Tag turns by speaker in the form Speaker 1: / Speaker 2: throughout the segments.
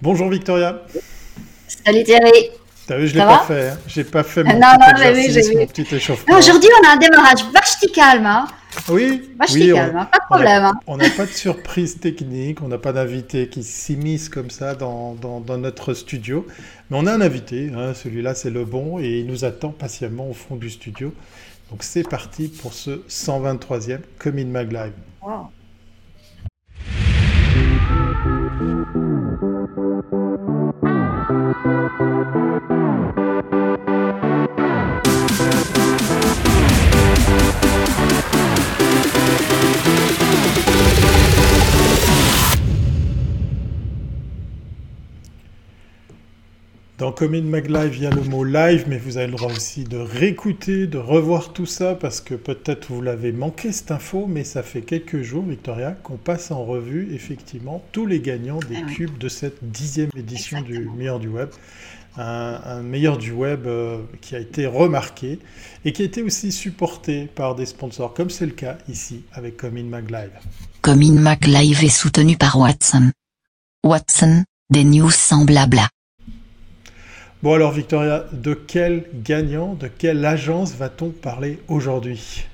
Speaker 1: Bonjour Victoria.
Speaker 2: Salut Thierry.
Speaker 1: T'as vu, je l'ai pas fait. Hein. J'ai pas fait mon,
Speaker 2: non,
Speaker 1: petit,
Speaker 2: non, exercice,
Speaker 1: mon petit échauffement.
Speaker 2: Aujourd'hui, on a un démarrage vachement calme. Hein.
Speaker 1: Oui,
Speaker 2: vachement
Speaker 1: oui,
Speaker 2: calme, hein. pas de problème. Hein.
Speaker 1: On n'a pas de surprise technique, on n'a pas d'invité qui s'immisce comme ça dans, dans, dans, notre studio. Mais on a un invité, hein. celui-là c'est le bon, et il nous attend patiemment au fond du studio. Donc c'est parti pour ce 123e Comin Mag Live. Wow. Thank you. Dans Commune Mag Live, il y a le mot live, mais vous avez le droit aussi de réécouter, de revoir tout ça, parce que peut-être vous l'avez manqué cette info, mais ça fait quelques jours, Victoria, qu'on passe en revue effectivement tous les gagnants des ah cubes de cette dixième édition du Meilleur du Web. Un, Meilleur du Web euh, qui a été remarqué et qui a été aussi supporté par des sponsors, comme c'est le cas ici avec Commune Mag Live.
Speaker 3: Commune Mag Live est soutenu par Watson. Watson, des news sans blabla.
Speaker 1: Bon alors Victoria, de quel gagnant, de quelle agence va-t-on parler aujourd'hui?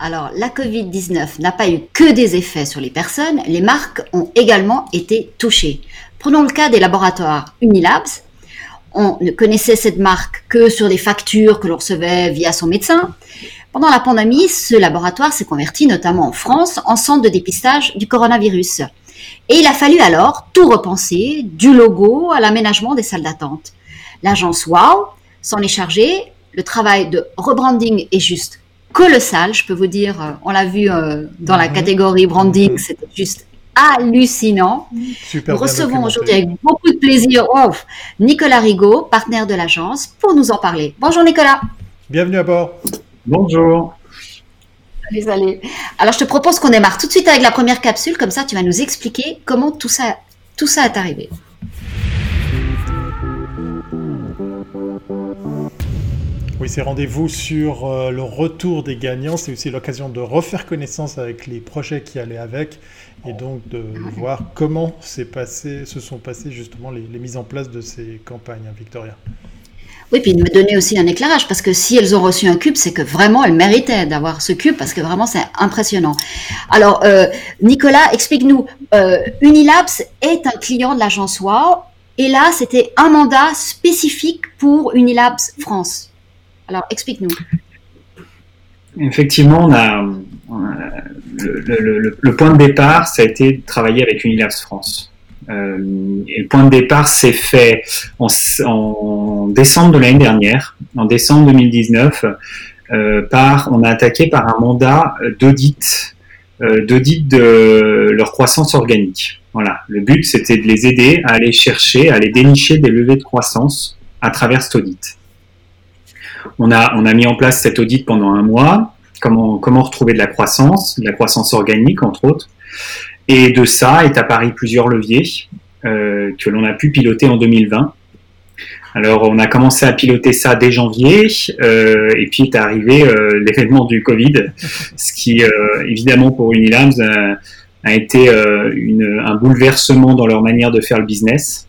Speaker 2: Alors, la Covid-19 n'a pas eu que des effets sur les personnes, les marques ont également été touchées. Prenons le cas des laboratoires Unilabs. On ne connaissait cette marque que sur des factures que l'on recevait via son médecin. Pendant la pandémie, ce laboratoire s'est converti, notamment en France, en centre de dépistage du coronavirus. Et il a fallu alors tout repenser, du logo à l'aménagement des salles d'attente. L'agence Wow s'en est chargée. Le travail de rebranding est juste colossal, je peux vous dire. On l'a vu euh, dans la mhm. catégorie branding, mhm. c'était juste hallucinant. Super Nous recevons aujourd'hui avec beaucoup de plaisir oh, Nicolas Rigaud, partenaire de l'agence, pour nous en parler. Bonjour Nicolas.
Speaker 1: Bienvenue à bord.
Speaker 4: Bonjour.
Speaker 2: Alors, je te propose qu'on démarre tout de suite avec la première capsule, comme ça tu vas nous expliquer comment tout ça, tout ça est arrivé.
Speaker 1: Oui, c'est rendez-vous sur euh, le retour des gagnants. C'est aussi l'occasion de refaire connaissance avec les projets qui allaient avec et donc de voir comment passé, se sont passées justement les, les mises en place de ces campagnes, hein, Victoria.
Speaker 2: Oui, puis de me donner aussi un éclairage, parce que si elles ont reçu un cube, c'est que vraiment elles méritaient d'avoir ce cube, parce que vraiment c'est impressionnant. Alors, euh, Nicolas, explique-nous, euh, Unilabs est un client de l'agence WOW, et là, c'était un mandat spécifique pour Unilabs France. Alors, explique-nous.
Speaker 4: Effectivement, le, le, point de départ, ça a été de travailler avec Unilabs France. Euh, le point de départ s'est fait en, en, décembre de l'année dernière, en décembre 2019, euh, par, on a attaqué par un mandat d'audit, euh, d'audit de leur croissance organique. Voilà, le but c'était de les aider à aller chercher, à aller dénicher des levées de croissance à travers cet audit. On a, on a mis en place cet audit pendant un mois. Comment, comment retrouver de la croissance, de la croissance organique entre autres. Et de ça est apparu plusieurs leviers euh, que l'on a pu piloter en 2020. Alors on a commencé à piloter ça dès janvier euh, et puis est arrivé euh, l'événement du Covid, ce qui évidemment pour Unilabs a été un bouleversement dans leur manière de faire le business.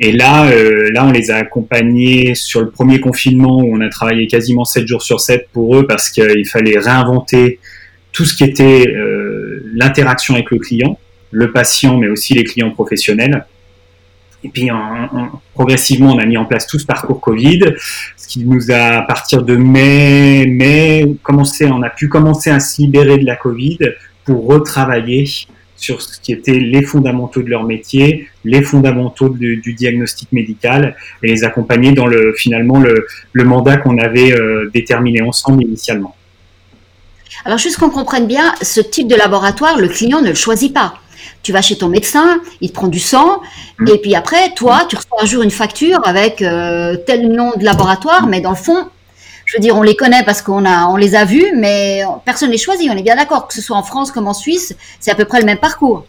Speaker 4: Et là, là, on les a accompagnés sur le premier confinement où on a travaillé quasiment 7 jours sur 7 pour eux parce qu'il fallait réinventer tout ce qui était l'interaction avec le client, le patient, mais aussi les clients professionnels. Et puis, progressivement, on a mis en place tout ce parcours Covid, ce qui nous a, à partir de mai, commencé, on a pu commencer à se libérer de la Covid pour retravailler sur ce qui étaient les fondamentaux de leur métier, les fondamentaux du, diagnostic médical et les accompagner dans le, finalement le, mandat qu'on avait euh, déterminé ensemble initialement.
Speaker 2: Alors juste qu'on comprenne bien, ce type de laboratoire, le client ne le choisit pas. Tu vas chez ton médecin, il te prend du sang, mm. et puis après, toi, tu reçois un jour une facture avec euh, tel nom de laboratoire, mais dans le fond, je veux dire, on les connaît parce qu'on a, on les a vus, mais personne ne les choisit. On est bien d'accord, que ce soit en France comme en Suisse, c'est à peu près le même parcours.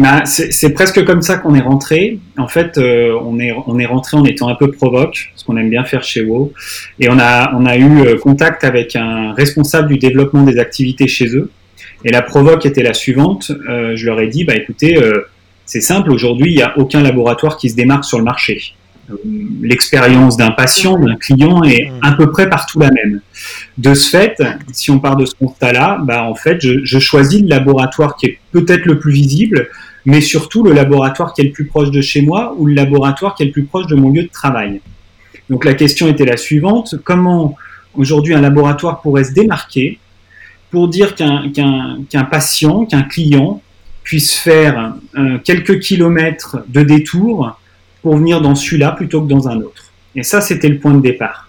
Speaker 4: Bah, c'est presque comme ça qu'on est rentré. En fait, euh, on est on est rentré en étant un peu provoque, ce qu'on aime bien faire chez WoW, et on a on a eu euh, contact avec un responsable du développement des activités chez eux. Et la provoque était la suivante. Euh, je leur ai dit, bah écoutez, C'est simple, aujourd'hui, il n'y a aucun laboratoire qui se démarque sur le marché. L'expérience d'un patient, d'un client est à peu près partout la même. De ce fait, si on part de ce constat-là, bah, en fait, je, je choisis le laboratoire qui est peut-être le plus visible, mais surtout le laboratoire qui est le plus proche de chez moi ou le laboratoire qui est le plus proche de mon lieu de travail. Donc la question était la suivante, comment aujourd'hui un laboratoire pourrait se démarquer pour dire qu'un patient, qu'un client puisse faire euh, quelques kilomètres de détour pour venir dans celui-là plutôt que dans un autre? Et ça, c'était le point de départ.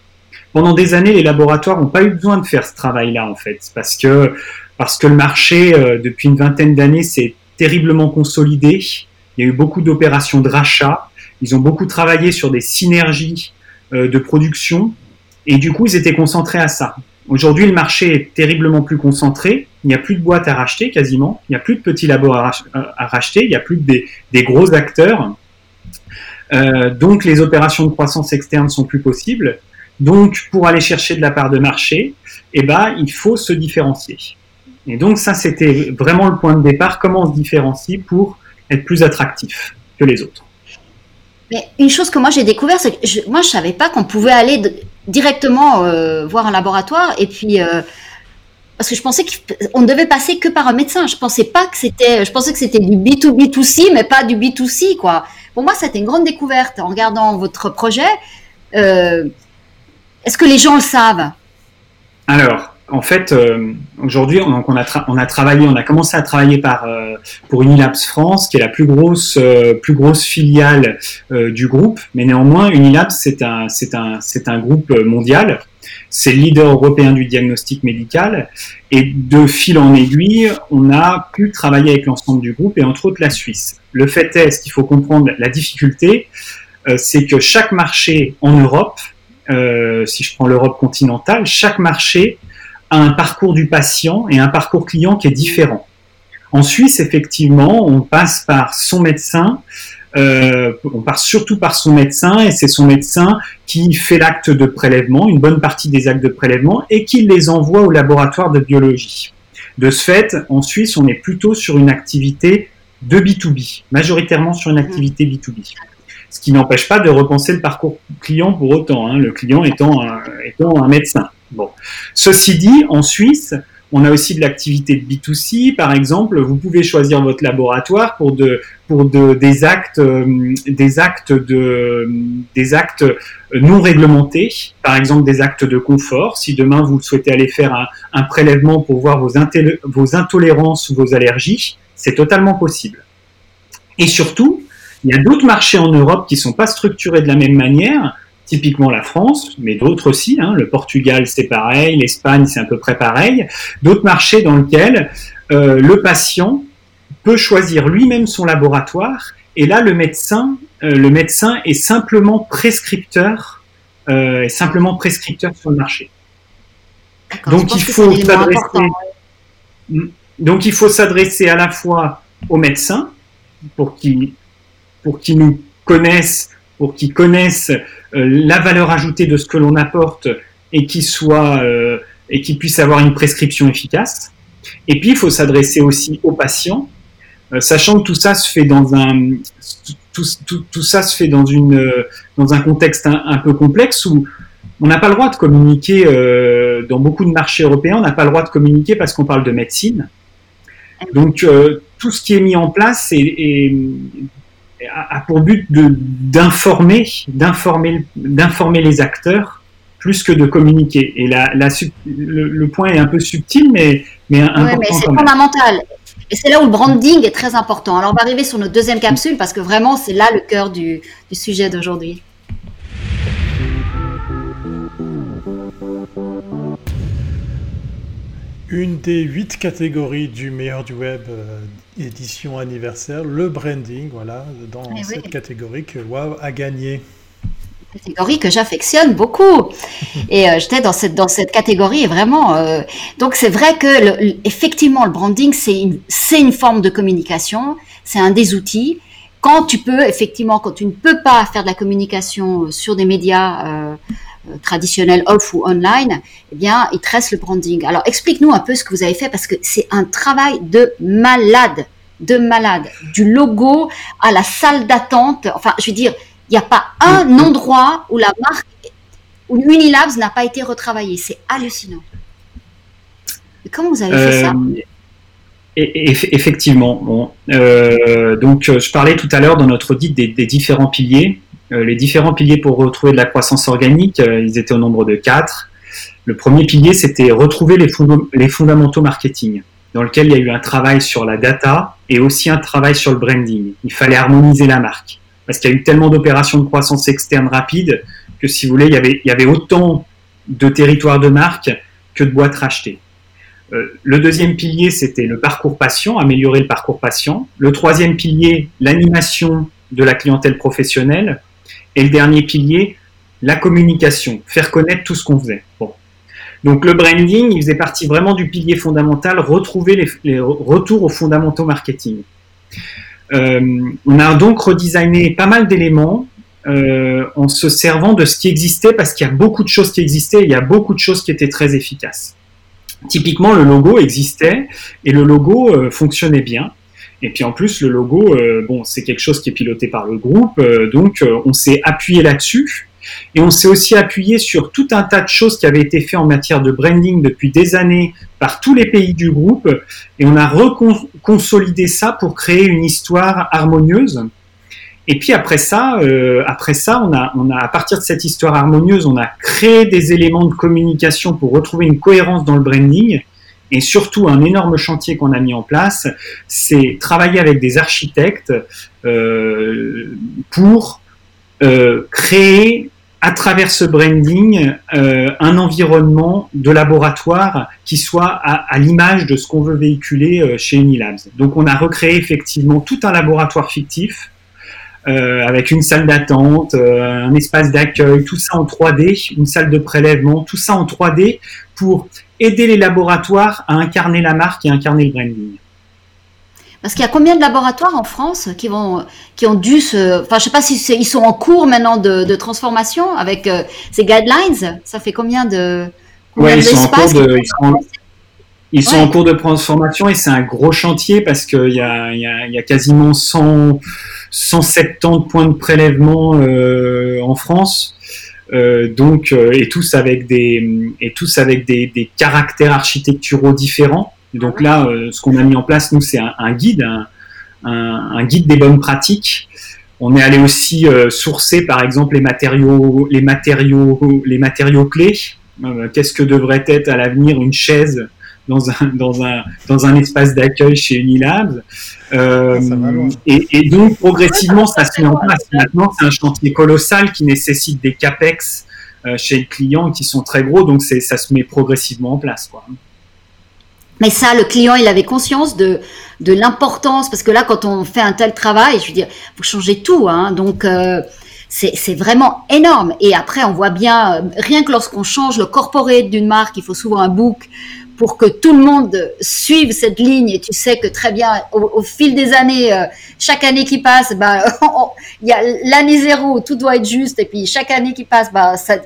Speaker 4: Pendant des années, les laboratoires n'ont pas eu besoin de faire ce travail-là, en fait, parce que, parce que le marché, euh, depuis une vingtaine d'années, s'est terriblement consolidé. Il y a eu beaucoup d'opérations de rachat. Ils ont beaucoup travaillé sur des synergies euh, de production. Et du coup, ils étaient concentrés à ça. Aujourd'hui, le marché est terriblement plus concentré. Il n'y a plus de boîtes à racheter quasiment. Il n'y a plus de petits labos à, racheter. Il n'y a plus des, des gros acteurs. Euh, donc, les opérations de croissance externe sont plus possibles. Donc, pour aller chercher de la part de marché, eh ben, il faut se différencier. Et donc, ça, c'était vraiment le point de départ. Comment on se différencie pour être plus attractif que les autres?
Speaker 2: Mais une chose que moi j'ai découvert, c'est que je, moi je savais pas qu'on pouvait aller directement euh, voir un laboratoire et puis euh, parce que je pensais qu'on ne devait passer que par un médecin. Je pensais pas que c'était, je pensais que c'était du B2B2C, mais pas du B2C quoi. Pour moi, c'était une grande découverte en regardant votre projet. Euh, est-ce que les gens le savent?
Speaker 4: Alors, en fait, euh, aujourd'hui, on, a travaillé, on a commencé à travailler par euh, pour Unilabs France, qui est la plus grosse euh, filiale du groupe. Mais néanmoins, Unilabs c'est un c'est un c'est un groupe mondial. C'est le leader européen du diagnostic médical. Et de fil en aiguille, on a pu travailler avec l'ensemble du groupe et entre autres la Suisse. Le fait est, ce qu'il faut comprendre, la difficulté, c'est que chaque marché en Europe, si je prends l'Europe continentale, chaque marché un parcours du patient et un parcours client qui est différent. En Suisse, effectivement, on passe par son médecin, euh, on passe surtout par son médecin et c'est son médecin qui fait l'acte de prélèvement, une bonne partie des actes de prélèvement et qui les envoie au laboratoire de biologie. De ce fait, en Suisse, on est plutôt sur une activité de B2B, majoritairement sur une activité B2B. Ce qui n'empêche pas de repenser le parcours client pour autant, hein, le client étant étant un médecin. Ceci dit, en Suisse, on a aussi de l'activité de B2C. Par exemple, vous pouvez choisir votre laboratoire pour, euh, des, actes non réglementés, par exemple des actes de confort. Si demain vous souhaitez aller faire un, prélèvement pour voir vos intolérances ou vos allergies, c'est totalement possible. Et surtout, il y a d'autres marchés en Europe qui ne sont pas structurés de la même manière typiquement la France, mais d'autres aussi. Hein. le Portugal, c'est pareil, l'Espagne, c'est à peu près pareil. D'autres marchés dans lesquels euh, le patient peut choisir lui-même son laboratoire, et là, le médecin, euh, le médecin est simplement prescripteur, euh, est simplement prescripteur sur le marché. Donc il faut s'adresser. Mm. Donc il faut s'adresser à la fois aux médecins pour qu'ils pour qu'ils nous connaissent, pour qu'ils connaissent euh, la valeur ajoutée de ce que l'on apporte et qui soit euh, et qui puisse avoir une prescription efficace. Et puis il faut s'adresser aussi aux patients, euh, sachant que tout ça se fait dans un tout, tout, tout ça se fait dans une dans un contexte un, peu complexe où on n'a pas le droit de communiquer dans beaucoup de marchés européens, on n'a pas le droit de communiquer parce qu'on parle de médecine. Donc tout ce qui est mis en place est, est a, pour but d'informer, d'informer, d'informer les acteurs plus que de communiquer. Et la, le, point est un peu subtil, mais, mais important. mais
Speaker 2: c'est fondamental. Et c'est là où le branding est très important. Alors, on va arriver sur notre deuxième capsule parce que vraiment, c'est là le cœur du, du sujet d'aujourd'hui.
Speaker 1: Une des huit catégories du meilleur du web euh, édition anniversaire, le branding, voilà, dans eh cette catégorie que WOW a gagné.
Speaker 2: Catégorie que j'affectionne beaucoup. et euh, j'étais dans cette, dans cette catégorie vraiment. Euh, donc c'est vrai que effectivement le branding c'est une, c'est une forme de communication, c'est un des outils. Quand tu peux effectivement, quand tu ne peux pas faire de la communication euh, sur des médias traditionnels off ou online, eh bien, il te reste le branding. Alors, explique-nous un peu ce que vous avez fait parce que c'est un travail de malade de malade. Du logo à la salle d'attente. Enfin, je veux dire, il n'y a pas un
Speaker 4: Mm.
Speaker 2: endroit où la marque, où Unilabs n'a pas été retravaillée. C'est hallucinant. Mais comment vous avez fait ça
Speaker 4: Euh, et- et- effectivement. Bon, euh, donc, euh, je parlais tout à l'heure dans notre audit des, des différents piliers. Euh, les différents piliers pour retrouver de la croissance organique, euh, ils étaient au nombre de quatre. Le premier pilier, c'était retrouver les, fondam- les fondamentaux marketing, dans lequel il y a eu un travail sur la data et aussi un travail sur le branding. Il fallait harmoniser la marque parce qu'il y a eu tellement d'opérations de croissance externe rapide que, si vous voulez, il y avait, il y avait autant de territoires de marque que de boîtes rachetées. Euh, le deuxième pilier, c'était le parcours patient, améliorer le parcours patient. Le troisième pilier, l'animation de la clientèle professionnelle. Et le dernier pilier, la communication, faire connaître tout ce qu'on faisait. Donc le branding, il faisait partie vraiment du pilier fondamental, retrouver les, retours aux fondamentaux marketing. Euh, on a donc redesigné pas mal d'éléments euh, en se servant de ce qui existait parce qu'il y a beaucoup de choses qui existaient il y a beaucoup de choses qui étaient très efficaces. Typiquement, le logo existait et le logo euh, fonctionnait bien. Et puis en plus, le logo, euh, bon, c'est quelque chose qui est piloté par le groupe, euh, donc euh, on s'est appuyé là-dessus. Et on s'est aussi appuyé sur tout un tas de choses qui avaient été faites en matière de branding depuis des années par tous les pays du groupe. Et on a reconsolidé ça pour créer une histoire harmonieuse. Et puis après ça, après ça, on a, on a, à partir de cette histoire harmonieuse, on a créé des éléments de communication pour retrouver une cohérence dans le branding. Et surtout, un énorme chantier qu'on a mis en place, c'est travailler avec des architectes euh, pour euh, créer à travers ce branding euh, un environnement de laboratoire qui soit à, l'image de ce qu'on veut véhiculer chez Unilabs. Donc on a recréé effectivement tout un laboratoire fictif avec une salle d'attente, un espace d'accueil, tout ça en 3D, une salle de prélèvement, tout ça en 3D pour aider les laboratoires à incarner la marque et incarner le branding.
Speaker 2: Parce qu'il y a combien de laboratoires en France qui vont, qui ont dû se, enfin, je sais pas si ils sont en cours maintenant de, de transformation avec euh, ces guidelines. Ça fait combien de, combien
Speaker 4: ouais, ils sont en cours de, ils sont, en, ils sont ouais. en cours de transformation et c'est un gros chantier parce qu'il y a, y, a, y a quasiment 100, 170 points de prélèvement euh, en France. Euh, donc et tous avec des et tous avec des, des caractères architecturaux différents. Donc là, euh, ce qu'on a mis en place, nous, c'est un, un, guide, un, un, un, guide des bonnes pratiques. On est allé aussi euh, sourcer, par exemple, les matériaux, les matériaux, les matériaux clés. Euh, Qu'est-ce que devrait être à l'avenir une chaise dans un, dans un, dans un espace d'accueil chez Unilabs ah, et, et, donc, progressivement, ça se met en place. Maintenant, c'est un chantier colossal qui nécessite des capex chez le client qui sont très gros, donc ça se met progressivement en place. Quoi.
Speaker 2: Mais ça, le client, il avait conscience de, de l'importance, parce que là, quand on fait un tel travail, je veux dire, vous changez tout, hein, donc euh, c'est vraiment énorme. Et après, on voit bien, euh, rien que lorsqu'on change le corporate d'une marque, il faut souvent un book pour que tout le monde suive cette ligne. Et tu sais que très bien, au, au fil des années, euh, chaque année qui passe, bah, il y a l'année zéro, tout doit être juste, et puis chaque année qui passe, bah, ça,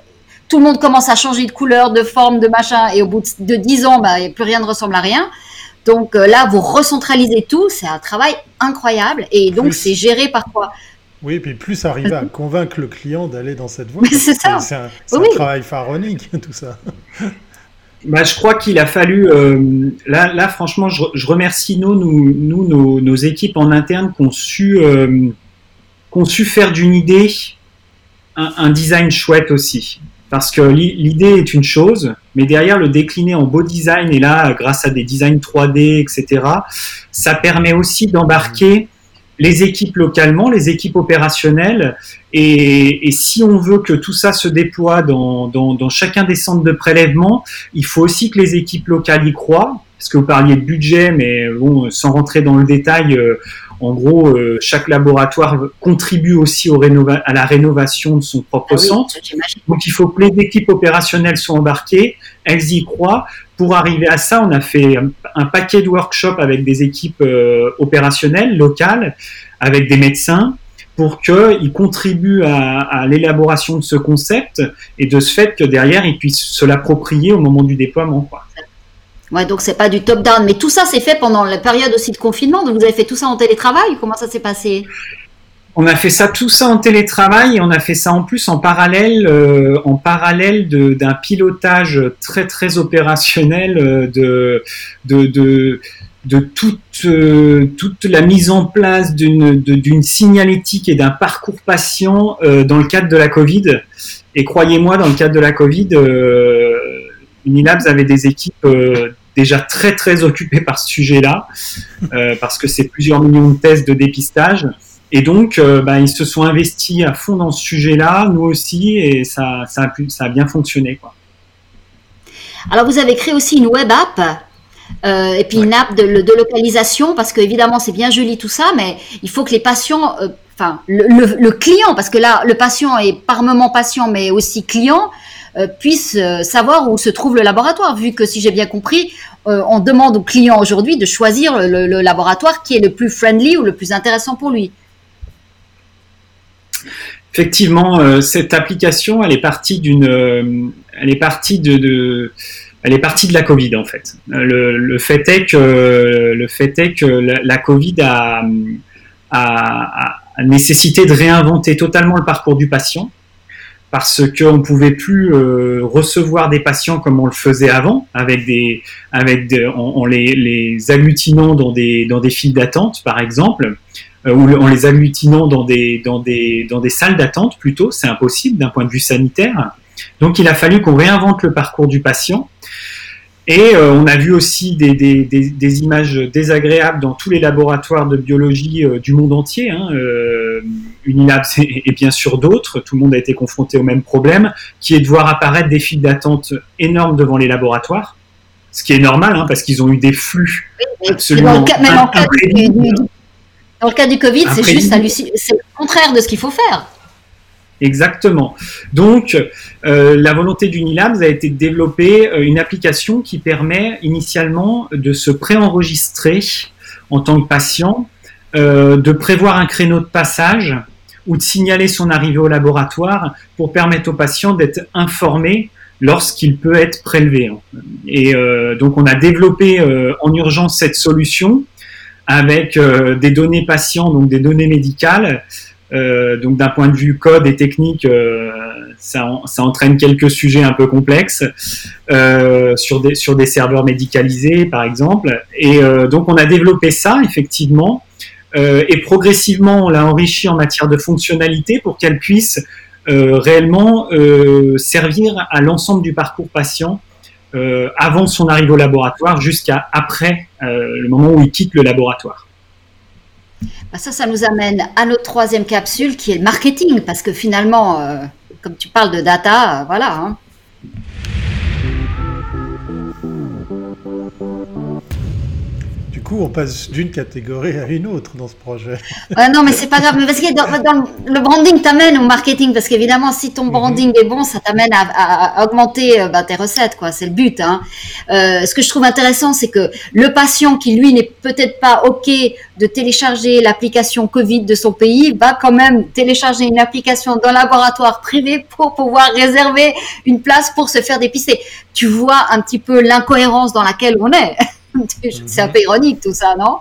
Speaker 2: tout le monde commence à changer de couleur, de forme, de machin, et au bout de 10 ans, bah, plus rien ne ressemble à rien. Donc euh, là, vous recentralisez tout, c'est un travail incroyable, et donc c'est géré par quoi
Speaker 1: Oui, et puis plus arriver à convaincre le client d'aller dans cette voie.
Speaker 2: C'est ça.
Speaker 1: C'est un, oui. un, travail pharaonique, tout ça.
Speaker 4: Bah, je crois qu'il a fallu. Euh, là, là, franchement, je, remercie nous, nos, équipes en interne qui ont su, euh, qu'on su faire d'une idée un, un design chouette aussi parce que l'idée est une chose, mais derrière le décliner en beau design, et là, grâce à des designs 3D, etc., ça permet aussi d'embarquer les équipes localement, les équipes opérationnelles, et, et, si on veut que tout ça se déploie dans, dans, dans, chacun des centres de prélèvement, il faut aussi que les équipes locales y croient, parce que vous parliez de budget, mais bon, sans rentrer dans le détail, euh, en gros, euh, chaque laboratoire contribue aussi au à la rénovation de son propre ah oui, centre. Donc, il faut que les équipes opérationnelles soient embarquées, elles y croient. Pour arriver à ça, on a fait un, paquet de workshops avec des équipes euh, opérationnelles locales, avec des médecins, pour qu'ils contribuent à, l'élaboration de ce concept et de ce fait que derrière, ils puissent se l'approprier au moment du déploiement. Quoi.
Speaker 2: Ouais, donc c'est pas du top-down, mais tout ça c'est fait pendant la période aussi de confinement. Donc vous avez fait tout ça en télétravail? Comment ça s'est passé?
Speaker 4: On a fait ça tout ça en télétravail et on a fait ça en plus en parallèle, euh, en parallèle d'un pilotage très très opérationnel euh, de, de, de, de toute, euh, toute la mise en place d'une signalétique et d'un parcours patient dans le cadre de la Covid. Et croyez-moi, dans le cadre de la Covid, Unilabs avait des équipes déjà très très occupées par ce sujet-là, parce que c'est plusieurs millions de tests de dépistage. Et donc, euh, bah, ils se sont investis à fond dans ce sujet-là, nous aussi, et ça, ça, a, pu, ça a bien fonctionné. Quoi.
Speaker 2: Alors, vous avez créé aussi une web app. Euh, et puis une app de, localisation, parce que évidemment c'est bien joli tout ça, mais il faut que les patients, euh, enfin le, client, parce que là le patient est par moment patient, mais aussi client, puisse savoir où se trouve le laboratoire, vu que si j'ai bien compris, on demande au client aujourd'hui de choisir le, laboratoire qui est le plus friendly ou le plus intéressant pour lui.
Speaker 4: Effectivement, euh, cette application, elle est partie d'une, euh, elle est partie de, elle est partie de la Covid en fait. Le, fait est que le fait est que la, Covid a, nécessité de réinventer totalement le parcours du patient parce qu'on ne pouvait plus euh, recevoir des patients comme on le faisait avant, avec des, avec en, les, les, agglutinant dans des, dans des files d'attente, par exemple, euh, ou en les agglutinant dans des, dans des, dans des salles d'attente plutôt, c'est impossible d'un point de vue sanitaire. Donc il a fallu qu'on réinvente le parcours du patient. Et euh, on a vu aussi des, des, des, images désagréables dans tous les laboratoires de biologie euh, du monde entier. Hein, Unilabs et, bien sûr d'autres. Tout le monde a été confronté au même problème, qui est de voir apparaître des files d'attente énormes devant les laboratoires. Ce qui est normal, hein, parce qu'ils ont eu des flux absolument
Speaker 2: dans le cas du Covid, c'est juste c'est le contraire de ce qu'il faut faire.
Speaker 4: Exactement. Donc, euh, la volonté d'Unilabs a été de développer euh, une application qui permet initialement de se préenregistrer en tant que patient, euh, de prévoir un créneau de passage ou de signaler son arrivée au laboratoire pour permettre au patient d'être informé lorsqu'il peut être prélevé. Et donc, on a développé en urgence cette solution avec euh, des données patients, donc des données médicales. Euh, donc d'un point de vue code et technique, euh, ça, ça, entraîne quelques sujets un peu complexes sur, des, sur des serveurs médicalisés, par exemple. Et donc on a développé ça, effectivement, et progressivement on l'a enrichi en matière de fonctionnalité pour qu'elle puisse réellement servir à l'ensemble du parcours patient euh, avant son arrivée au laboratoire jusqu'à après euh, le moment où il quitte le laboratoire.
Speaker 2: Bah, ça, ça nous amène à notre troisième capsule qui est le marketing, parce que finalement, euh, comme tu parles de data, voilà. Hein.
Speaker 1: Coup, on passe d'une catégorie à une autre dans ce projet.
Speaker 2: non, mais c'est pas grave. parce que dans, le branding t'amène au marketing, parce qu'évidemment, si ton mhm. branding est bon, ça t'amène à, augmenter euh, bah, tes recettes, quoi. C'est le but. Hein. Euh, ce que je trouve intéressant, c'est que le patient qui lui n'est peut-être pas ok de télécharger l'application Covid de son pays, va quand même télécharger une application dans laboratoire privé pour pouvoir réserver une place pour se faire dépister. Tu vois un petit peu l'incohérence dans laquelle on est. c'est un peu ironique tout ça, non?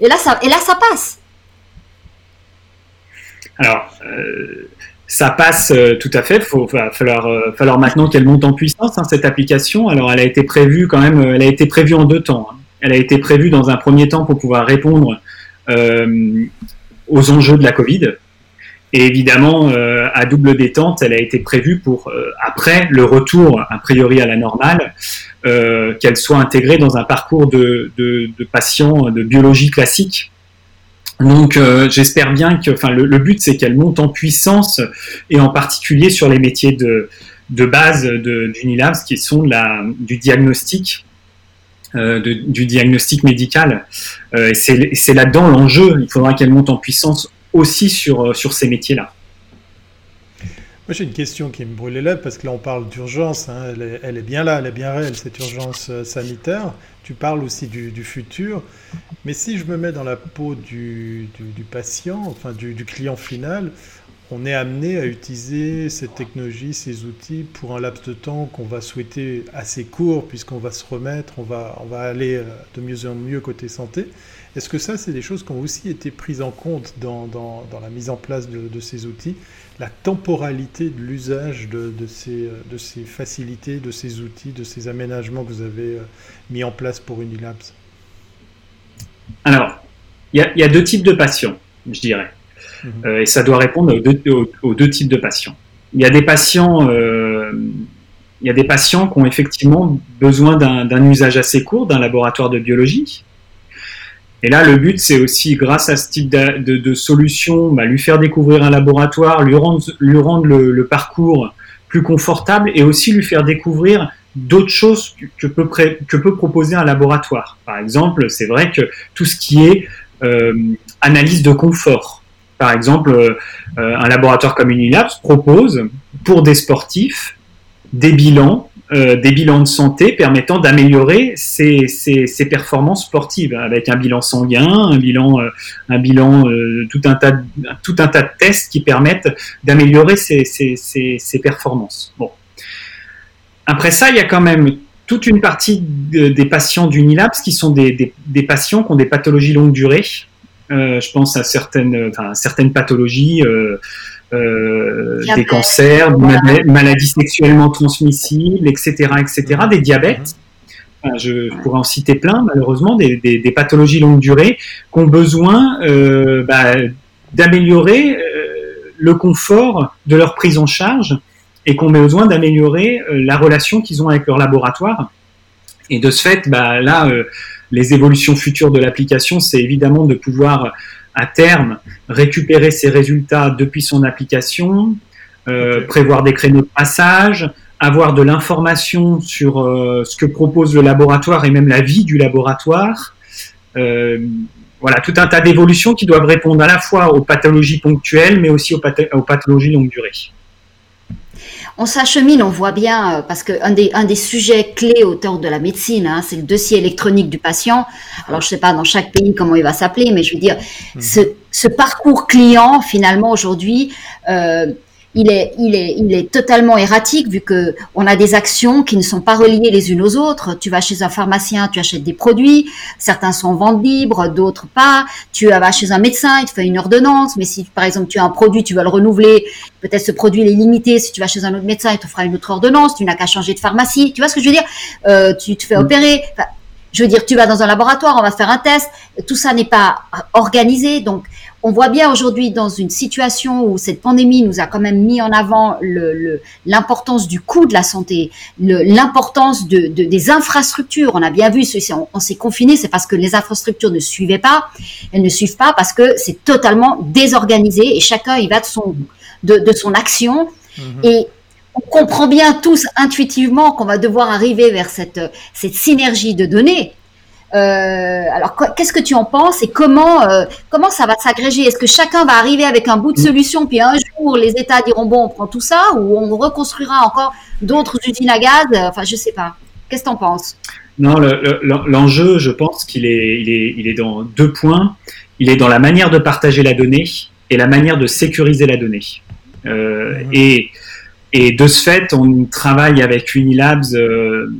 Speaker 2: Et là, ça, et là, ça passe.
Speaker 4: Alors, euh, ça passe euh, tout à fait. Il va falloir, euh, falloir maintenant qu'elle monte en puissance, hein, cette application. Alors, elle a été prévue quand même, elle a été prévue en deux temps. Hein. Elle a été prévue dans un premier temps pour pouvoir répondre aux enjeux de la Covid. Et évidemment, à double détente, elle a été prévue pour, après le retour, a priori à la normale, euh, qu'elle soit intégrée dans un parcours de, de, de patients de biologie classique. Donc euh, j'espère bien que, le, but c'est qu'elle monte en puissance et en particulier sur les métiers de, de base d'Unilabs qui sont du diagnostic, euh, du diagnostic médical. C'est là-dedans l'enjeu. Il faudra qu'elle monte en puissance aussi sur, sur ces métiers-là.
Speaker 1: J'ai une question qui me brûle les lèvres parce que là, on parle d'urgence. Hein. elle, est, bien là, elle est bien réelle, cette urgence euh, sanitaire. Tu parles aussi du, futur. Mais si je me mets dans la peau du, patient, enfin du, client final, on est amené à utiliser cette technologie, ces outils pour un laps de temps qu'on va souhaiter assez court puisqu'on va se remettre, on va, on va aller euh, de mieux en mieux côté santé. Est-ce que ça, c'est des choses qui ont aussi été prises en compte dans, dans, la mise en place de, ces outils? La temporalité de l'usage de, de, ces, de ces facilités, de ces outils, de ces aménagements que vous avez euh, mis en place pour Unilabs?
Speaker 4: Alors, il y, a deux types de patients, je dirais. Mmh. Euh, et ça doit répondre aux deux, types de patients. Il y a des patients... Euh, il y a des patients qui ont effectivement besoin d'un usage assez court d'un laboratoire de biologie, et là, le but, c'est aussi, grâce à ce type de, solution, bah, lui faire découvrir un laboratoire, lui rendre, le, parcours plus confortable et aussi lui faire découvrir d'autres choses que, que, peut, que peut proposer un laboratoire. Par exemple, c'est vrai que tout ce qui est euh, analyse de confort, par exemple, euh, un laboratoire comme Unilabs propose pour des sportifs des bilans euh, des bilans de santé permettant d'améliorer ses, performances sportives avec un bilan sanguin, un bilan, euh, un bilan tout, un tas de, tout un tas de tests qui permettent d'améliorer ses, performances. Bon. Après ça, il y a quand même toute une partie de, des patients d'Unilabs qui sont des, des, des, patients qui ont des pathologies longue durée. Je pense à certaines, enfin, certaines pathologies euh, des cancers, voilà. maladies sexuellement transmissibles, etc., etc., mmh. des diabètes. Enfin, je, pourrais en citer plein, malheureusement, des, des, des pathologies longue durée qui ont besoin euh, bah, d'améliorer euh, le confort de leur prise en charge et qui ont besoin d'améliorer euh, la relation qu'ils ont avec leur laboratoire. Et de ce fait, bah, là, euh, les évolutions futures de l'application, c'est évidemment de pouvoir à terme récupérer ses résultats depuis son application, euh, okay. prévoir des créneaux de passage, avoir de l'information sur euh, ce que propose le laboratoire et même la vie du laboratoire. Euh, voilà, tout un tas d'évolutions qui doivent répondre à la fois aux pathologies ponctuelles, mais aussi aux, path aux pathologies longue durée
Speaker 2: on s'achemine, on voit bien, euh, parce qu'un des, un des sujets clés autour de la médecine, hein, c'est le dossier électronique du patient. Alors, je ne sais pas dans chaque pays comment il va s'appeler, mais je veux dire, mmh. ce, ce, parcours client, finalement, aujourd'hui, euh, il est, il est, il est totalement erratique vu que on a des actions qui ne sont pas reliées les unes aux autres. Tu vas chez un pharmacien, tu achètes des produits, certains sont en vente libre, d'autres pas. Tu vas chez un médecin, il te fait une ordonnance, mais si par exemple tu as un produit, tu vas le renouveler, peut-être ce produit est limité. Si tu vas chez un autre médecin, il te fera une autre ordonnance. Tu n'as qu'à changer de pharmacie. Tu vois ce que je veux dire? Euh, Tu te fais opérer. Enfin, je veux dire, tu vas dans un laboratoire, on va faire un test. Tout ça n'est pas organisé, donc on voit bien aujourd'hui dans une situation où cette pandémie nous a quand même mis en avant l'importance du coût de la santé, l'importance de, de, des infrastructures. On a bien vu, on, on s'est confiné, c'est parce que les infrastructures ne suivaient pas. Elles ne suivent pas parce que c'est totalement désorganisé et chacun y va de son, de, de son action. Mmh. Et on comprend bien tous intuitivement qu'on va devoir arriver vers cette, cette synergie de données euh, alors, qu'est-ce que tu en penses et comment, euh, comment ça va s'agréger? Est-ce que chacun va arriver avec un bout de solution, puis un jour les États diront bon, on prend tout ça, ou on reconstruira encore d'autres usines à gaz? Enfin, je sais pas. Qu'est-ce que tu en penses?
Speaker 4: Non, l'enjeu, le, je pense qu'il est, il est, il est dans deux points. Il est dans la manière de partager la donnée et la manière de sécuriser la donnée. Euh, mmh. et, et de ce fait, on travaille avec Unilabs euh,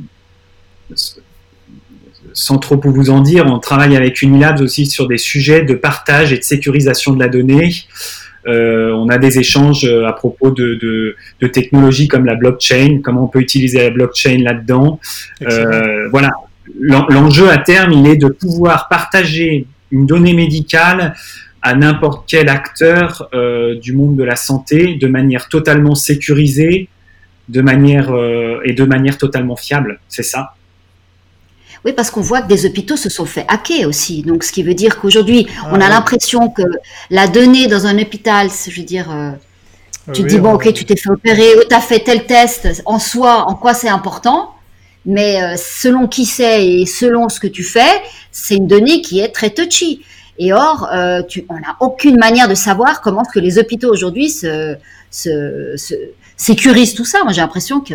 Speaker 4: sans trop vous en dire, on travaille avec Unilabs aussi sur des sujets de partage et de sécurisation de la donnée. Euh, on a des échanges euh, à propos de, de, de, technologies comme la blockchain, comment on peut utiliser la blockchain là-dedans. Euh, voilà, l'enjeu à terme, il est de pouvoir partager une donnée médicale à n'importe quel acteur euh, du monde de la santé de manière totalement sécurisée, de manière et de manière totalement fiable. C'est ça.
Speaker 2: Oui, parce qu'on voit que des hôpitaux se sont fait hacker aussi. Donc, ce qui veut dire qu'aujourd'hui, ah, on a l'impression que la donnée dans un hôpital, je veux dire, euh, tu oui, te dis, bon, ok, tu t'es fait opérer, tu as fait tel test, en soi, en quoi c'est important, mais euh, selon qui c'est et selon ce que tu fais, c'est une donnée qui est très touchy. Et or, euh, tu, on n'a aucune manière de savoir comment que les hôpitaux aujourd'hui se, se, se, sécurisent tout ça. Moi, j'ai l'impression que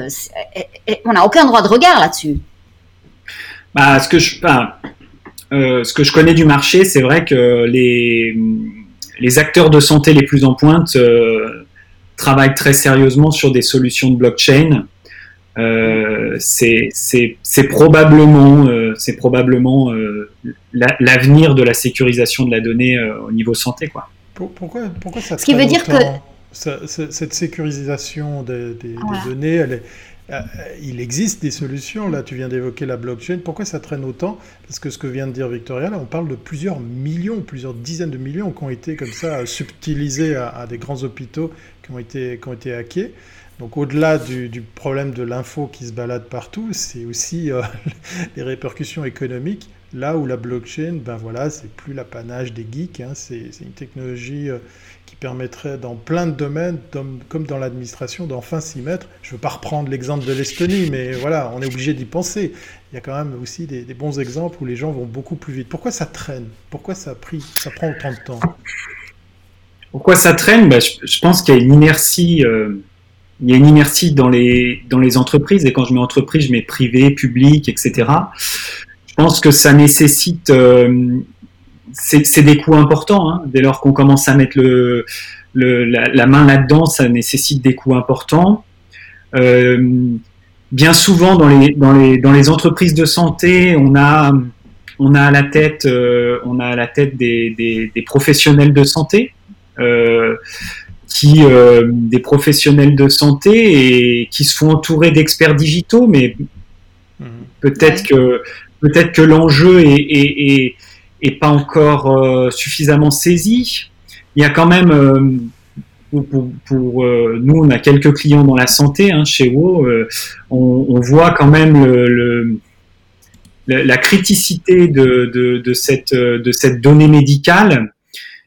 Speaker 2: on n'a aucun droit de regard là-dessus.
Speaker 4: Bah, ce que je, euh, ce que je connais du marché, c'est vrai que les, les acteurs de santé les plus en pointe euh, travaillent très sérieusement sur des solutions de blockchain. Euh, c'est probablement, c'est probablement l'avenir de la sécurisation de la donnée au niveau santé. Quoi.
Speaker 1: Pourquoi, pourquoi ça
Speaker 2: Ce qui veut dire que
Speaker 1: cette sécurisation des, données, elle est, il existe des solutions. Là, tu viens d'évoquer la blockchain. Pourquoi ça traîne autant? Parce que ce que vient de dire Victoria, là, on parle de plusieurs millions, plusieurs dizaines de millions qui ont été comme ça subtilisés à, des grands hôpitaux qui ont été, qui ont été hackés. Donc au-delà du, problème de l'info qui se balade partout, c'est aussi euh, les répercussions économiques. Là où la blockchain, ben voilà, c'est plus l'apanage des geeks, hein. c'est une technologie euh, permettrait dans plein de domaines, comme dans l'administration, d'enfin s'y mettre. Je ne veux pas reprendre l'exemple de l'Estonie, mais voilà, on est obligé d'y penser. Il y a quand même aussi des, bons exemples où les gens vont beaucoup plus vite. Pourquoi ça traîne? Pourquoi ça, prend autant de temps?
Speaker 4: Pourquoi ça traîne? Ben, je, pense qu'il y a une inertie. Euh, il y a une inertie dans les, dans les entreprises, et quand je mets entreprise, je mets privé, public, etc. Je pense que ça nécessite euh, c'est des coûts importants. Hein. Dès lors qu'on commence à mettre le, la, main là-dedans, ça nécessite des coûts importants. Euh, bien souvent, dans les, dans, les, dans les entreprises de santé, on a, on a à la tête, euh, on a à la tête des, des, professionnels de santé. Euh, qui des professionnels de santé et qui se font entourer d'experts digitaux, mais mmh. peut-être que peut-être que l'enjeu est, est, est pas encore euh, suffisamment saisi. Il y a quand même, euh, pour, euh, nous, on a quelques clients dans la santé hein, chez WO, on, voit quand même la criticité de, cette, donnée médicale.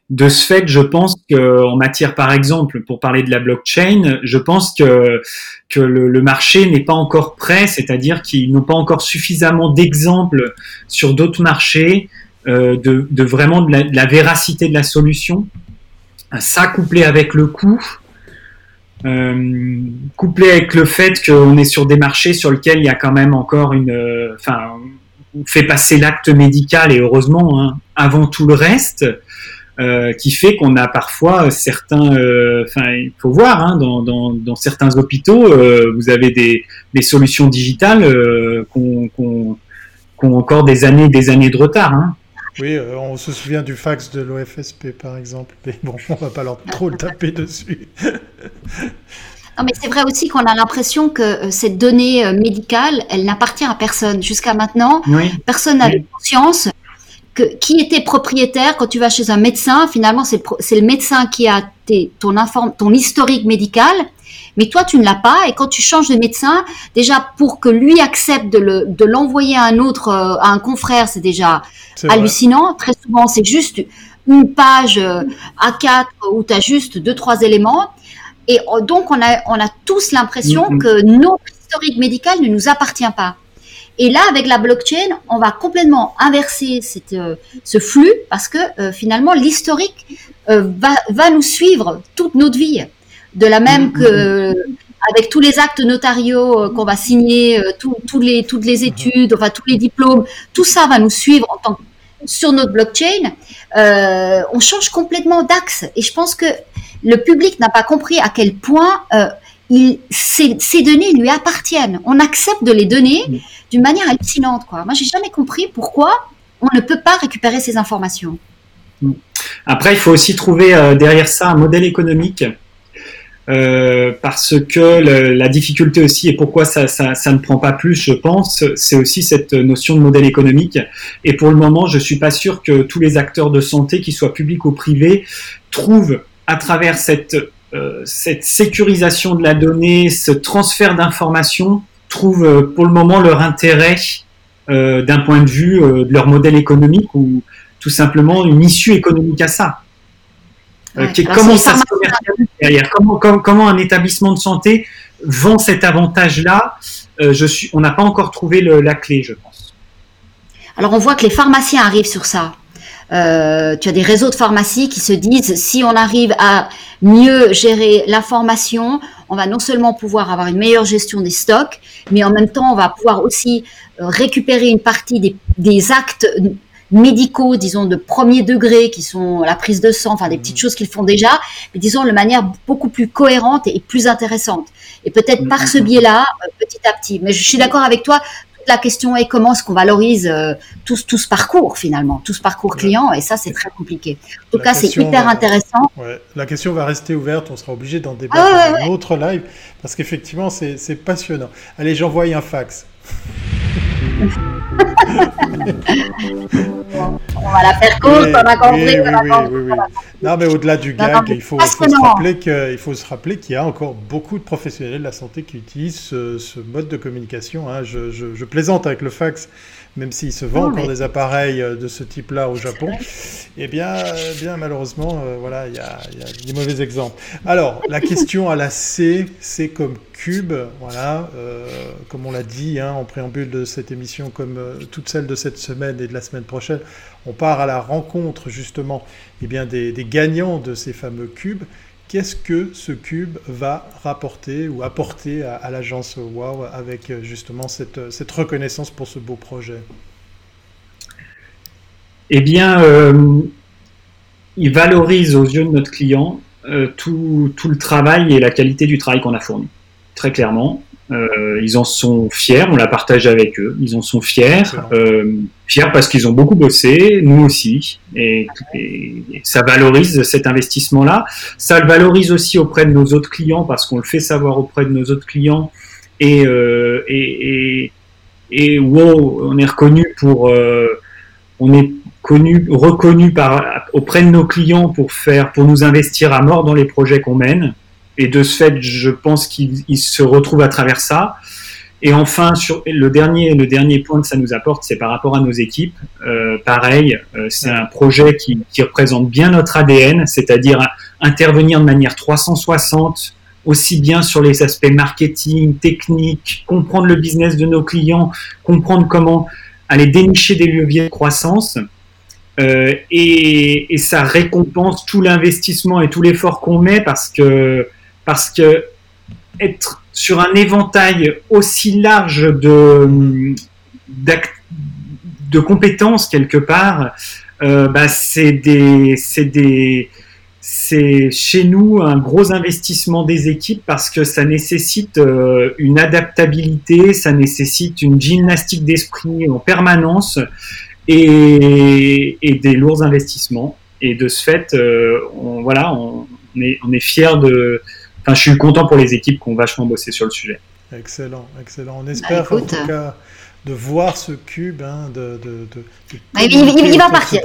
Speaker 4: De ce fait, je pense qu'en matière, par exemple, pour parler de la blockchain, je pense que, le, marché n'est pas encore prêt, c'est-à-dire qu'ils n'ont pas encore suffisamment d'exemples sur d'autres marchés de, de, vraiment de la, véracité de la solution. Ça couplé avec le coût, euh, couplé avec le fait qu'on est sur des marchés sur lesquels il y a quand même encore une, euh, enfin, on fait passer l'acte médical et heureusement hein, avant tout le reste, euh, qui fait qu'on a parfois certains, euh, enfin, il faut voir, hein, dans, dans, certains hôpitaux, euh, vous avez des, solutions digitales qu'on qu ont encore des années, des années de retard. Hein.
Speaker 1: Oui, euh, on se souvient du fax de l'OFSP par exemple, mais bon, on va pas leur trop le taper dessus.
Speaker 2: Non, mais c'est vrai aussi qu'on a l'impression que euh, cette donnée euh, médicale, elle n'appartient à personne. Jusqu'à maintenant, personne n'avait conscience que qui était propriétaire quand tu vas chez un médecin. Finalement, c'est le, le, médecin qui a tes, ton, inform, ton historique médical mais toi, tu ne l'as pas. Et quand tu changes de médecin, déjà pour que lui accepte de l'envoyer à un autre, euh, à un confrère, c'est déjà hallucinant. Très souvent, c'est juste une page euh, A4 où tu as juste deux, trois éléments. Et euh, donc, on a, on a tous l'impression mm-hmm. que notre historique médical ne nous appartient pas. Et là, avec la blockchain, on va complètement inverser cette, ce flux parce que finalement, l'historique va, va nous suivre toute notre vie de la même mm, que mm, mm. avec tous les actes notariaux euh, qu'on va signer, euh, tous les, toutes les études, enfin tous les diplômes, tout ça va nous suivre en tant sur notre blockchain. Euh, on change complètement d'axe et je pense que le public n'a pas compris à quel point il, ces, ces, données lui appartiennent. On accepte de les donner d'une manière hallucinante. Quoi. Moi, j'ai jamais compris pourquoi on ne peut pas récupérer ces informations.
Speaker 4: Après, il faut aussi trouver derrière ça un modèle économique euh, parce que la difficulté aussi et pourquoi ça, ça, ça, ne prend pas plus, je pense, c'est aussi cette notion de modèle économique. Et pour le moment, je suis pas sûr que tous les acteurs de santé, qu'ils soient publics ou privés, trouvent à travers cette, euh, cette sécurisation de la donnée, ce transfert d'informations, trouvent euh, pour le moment leur intérêt euh, d'un point de vue euh, de leur modèle économique ou tout simplement une issue économique à ça. Euh, comment ça se commercialise derrière? Comment, un établissement de santé vend cet avantage-là? Euh, je suis, On n'a pas encore trouvé la clé, je pense.
Speaker 2: Alors on voit que les pharmaciens arrivent sur ça. Euh, tu as des réseaux de pharmacies qui se disent si on arrive à mieux gérer l'information, on va non seulement pouvoir avoir une meilleure gestion des stocks, mais en même temps on va pouvoir aussi récupérer une partie des, des actes médicaux, disons de premier degré, qui sont la prise de sang, enfin des petites choses qu'ils font déjà, mais disons de manière beaucoup plus cohérente et plus intéressante. Et peut-être par ce biais-là, euh, petit à petit. Mais je suis d'accord avec toi, la question est comment est-ce qu'on valorise euh, tout, tout, ce parcours finalement, tout ce parcours client, et ça c'est très compliqué. En tout cas, c'est hyper intéressant.
Speaker 1: La question va rester ouverte, on sera obligé d'en débattre ah dans un autre live, parce qu'effectivement c'est passionnant. Allez, j'envoie un fax.
Speaker 2: on va la faire courte, on a compris.
Speaker 1: non, mais au-delà du gag, il faut, se rappeler qu'il faut se rappeler qu'il y a encore beaucoup de professionnels de la santé qui utilisent ce, mode de communication. Hein. je, plaisante avec le fax même s'il se vend encore des appareils euh, de ce type-là au Japon, eh bien, euh, bien malheureusement, euh, voilà, il y, a, des mauvais exemples. Alors, la question à la C, c'est comme cube, voilà, comme on l'a dit hein, en préambule de cette émission, comme toutes celles de cette semaine et de la semaine prochaine, on part à la rencontre justement eh bien, des, des gagnants de ces fameux cubes qu'est-ce que ce cube va rapporter ou apporter à, l'agence WOW avec euh, justement cette, cette, reconnaissance pour ce beau projet?
Speaker 4: Eh bien, euh, il valorise aux yeux de notre client euh, tout, tout, le travail et la qualité du travail qu'on a fourni, très clairement. Euh, ils en sont fiers, on la partage avec eux. Ils en sont fiers, euh, fiers parce qu'ils ont beaucoup bossé, nous aussi, et, ça valorise cet investissement-là. Ça le valorise aussi auprès de nos autres clients parce qu'on le fait savoir auprès de nos autres clients et euh, et, et, wow, on est reconnu pour, on est connu, reconnu par auprès de nos clients pour faire, pour nous investir à mort dans les projets qu'on mène. Et de ce fait, je pense qu'il se retrouve à travers ça. Et enfin, sur le dernier, le dernier point que ça nous apporte, c'est par rapport à nos équipes. Euh, pareil, euh, c'est un projet qui, représente bien notre ADN, c'est-à-dire intervenir de manière 360, aussi bien sur les aspects marketing, technique, comprendre le business de nos clients, comprendre comment aller dénicher des leviers de croissance. Euh, et, ça récompense tout l'investissement et tout l'effort qu'on met parce que parce que être sur un éventail aussi large de, de compétences quelque part, euh, bah, c'est des, c'est chez nous un gros investissement des équipes parce que ça nécessite euh, une adaptabilité, ça nécessite une gymnastique d'esprit en permanence et, et, des lourds investissements. Et de ce fait, euh, on, voilà, est, on est fier de, Enfin, je suis content pour les équipes qui ont vachement bossé sur le sujet.
Speaker 1: Excellent, excellent. On bah, espère en tout cas de voir ce cube, hein, de, de,
Speaker 2: bah, il, va partir.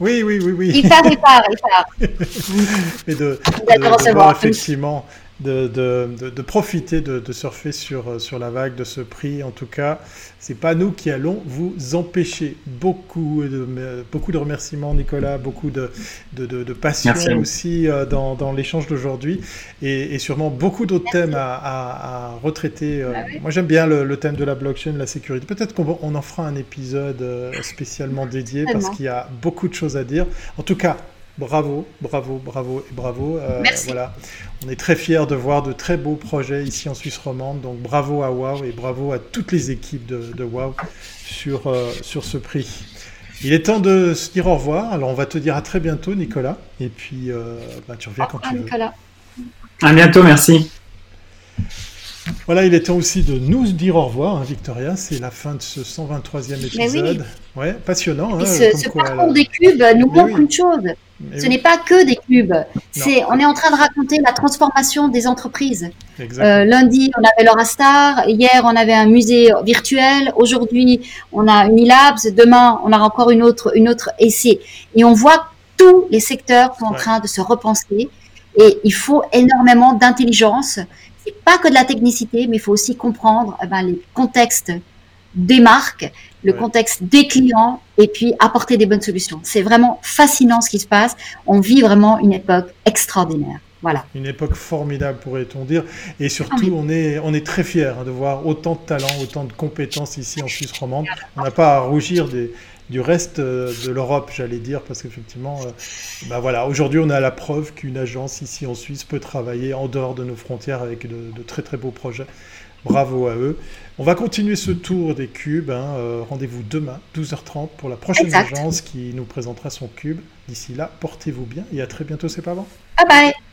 Speaker 1: oui, oui, oui, oui.
Speaker 2: Il part, il part, il part.
Speaker 1: Mais de, de, voir effectivement de, de, de, profiter de, surfer sur, sur la vague de ce prix. En tout cas, c'est pas nous qui allons vous empêcher. Beaucoup de, beaucoup de remerciements, Nicolas, beaucoup de, de, passion aussi euh, dans, dans l'échange d'aujourd'hui et, et, sûrement beaucoup d'autres thèmes à, à, retraiter. Euh. Bah moi, j'aime bien le, thème de la blockchain, la sécurité. Peut-être qu'on on en fera un épisode euh, spécialement dédié parce qu'il y a beaucoup de choses à dire. En tout cas, Bravo, bravo, bravo et bravo.
Speaker 2: Euh, Merci.
Speaker 1: Voilà. On est très fiers de voir de très beaux projets ici en Suisse romande. Donc bravo à WOW et bravo à toutes les équipes de, de WOW sur, euh, sur ce prix. Il est temps de se dire au revoir. Alors on va te dire à très bientôt, Nicolas. Et puis euh, bah, tu reviens quand tu veux. Nicolas.
Speaker 4: À bientôt, merci.
Speaker 1: Voilà, il est temps aussi de nous dire au revoir, hein, Victoria. C'est la fin de ce 123e épisode. Oui. Ouais, passionnant.
Speaker 2: Hein, ce, parcours des cubes nous montre une chose. ce n'est pas que des cubes. C'est, on est en train de raconter la transformation des entreprises. Euh, lundi, on avait l'Eurastar. Hier, on avait un musée virtuel. Aujourd'hui, on a Unilabs. Demain, on a encore une autre, une autre essai. Et on voit tous les secteurs sont en train de se repenser. Et il faut énormément d'intelligence pas que de la technicité, mais il faut aussi comprendre eh ben, les contextes des marques, le contexte des clients, et puis apporter des bonnes solutions. C'est vraiment fascinant ce qui se passe. On vit vraiment une époque extraordinaire. Voilà.
Speaker 1: Une époque formidable, pourrait-on dire. Et surtout, on, est, on est très fiers hein, de voir autant de talents, autant de compétences ici en Suisse romande. On n'a pas à rougir des, du reste euh, de l'Europe, j'allais dire, parce qu'effectivement, euh, bah voilà, aujourd'hui, on a la preuve qu'une agence ici en Suisse peut travailler en dehors de nos frontières avec de, très très beaux projets. Bravo à eux. On va continuer ce tour des cubes. Hein. Euh, rendez-vous demain, 12h30, pour la prochaine
Speaker 2: Exact.
Speaker 1: agence qui nous présentera son cube. D'ici là, portez-vous bien et à très bientôt, c'est pas bon
Speaker 2: Bye bye